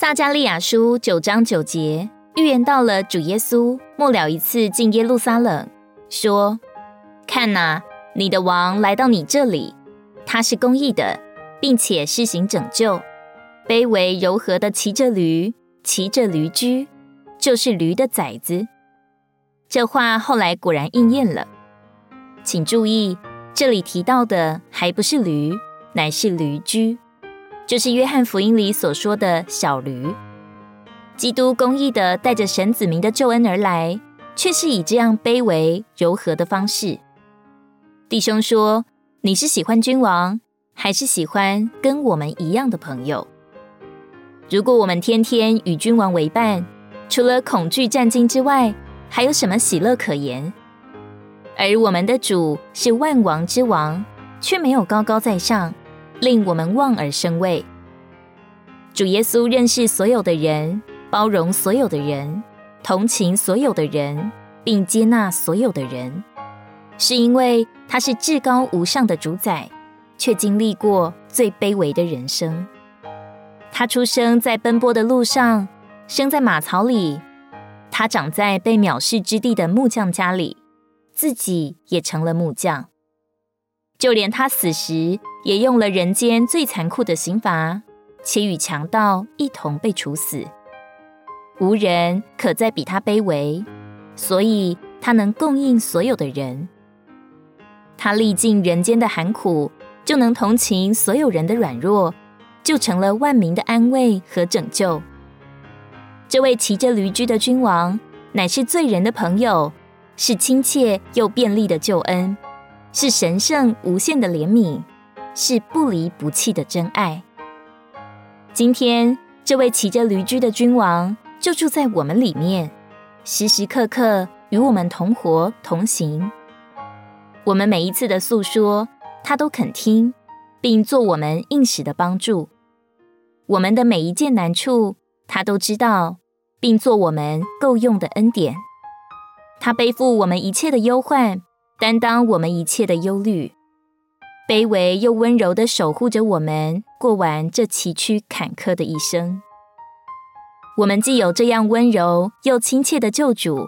撒迦利亚书九章九节预言到了主耶稣末了一次进耶路撒冷，说：“看哪，你的王来到你这里，他是公义的，并且施行拯救，卑微柔和的骑着驴，骑着驴驹，就是驴的崽子。”这话后来果然应验了。请注意，这里提到的还不是驴，乃是驴驹。就是约翰福音里所说的小驴，基督公义的带着神子民的救恩而来，却是以这样卑微柔和的方式。弟兄说：“你是喜欢君王，还是喜欢跟我们一样的朋友？如果我们天天与君王为伴，除了恐惧战兢之外，还有什么喜乐可言？而我们的主是万王之王，却没有高高在上。”令我们望而生畏。主耶稣认识所有的人，包容所有的人，同情所有的人，并接纳所有的人，是因为他是至高无上的主宰，却经历过最卑微的人生。他出生在奔波的路上，生在马槽里，他长在被藐视之地的木匠家里，自己也成了木匠。就连他死时，也用了人间最残酷的刑罚，且与强盗一同被处死。无人可再比他卑微，所以他能供应所有的人。他历尽人间的寒苦，就能同情所有人的软弱，就成了万民的安慰和拯救。这位骑着驴驹的君王，乃是罪人的朋友，是亲切又便利的救恩。是神圣无限的怜悯，是不离不弃的真爱。今天，这位骑着驴驹的君王就住在我们里面，时时刻刻与我们同活同行。我们每一次的诉说，他都肯听，并做我们应时的帮助。我们的每一件难处，他都知道，并做我们够用的恩典。他背负我们一切的忧患。担当我们一切的忧虑，卑微又温柔的守护着我们，过完这崎岖坎坷的一生。我们既有这样温柔又亲切的救主，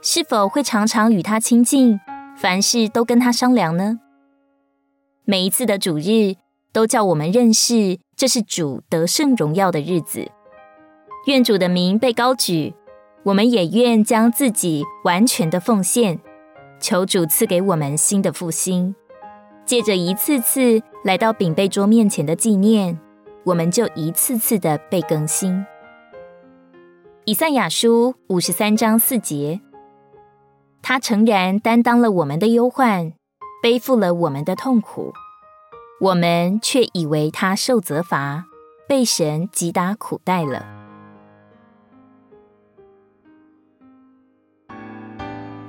是否会常常与他亲近，凡事都跟他商量呢？每一次的主日，都叫我们认识这是主得胜荣耀的日子。愿主的名被高举，我们也愿将自己完全的奉献。求主赐给我们新的复兴，借着一次次来到饼杯桌面前的纪念，我们就一次次的被更新。以赛亚书五十三章四节，他诚然担当了我们的忧患，背负了我们的痛苦，我们却以为他受责罚，被神击打苦待了。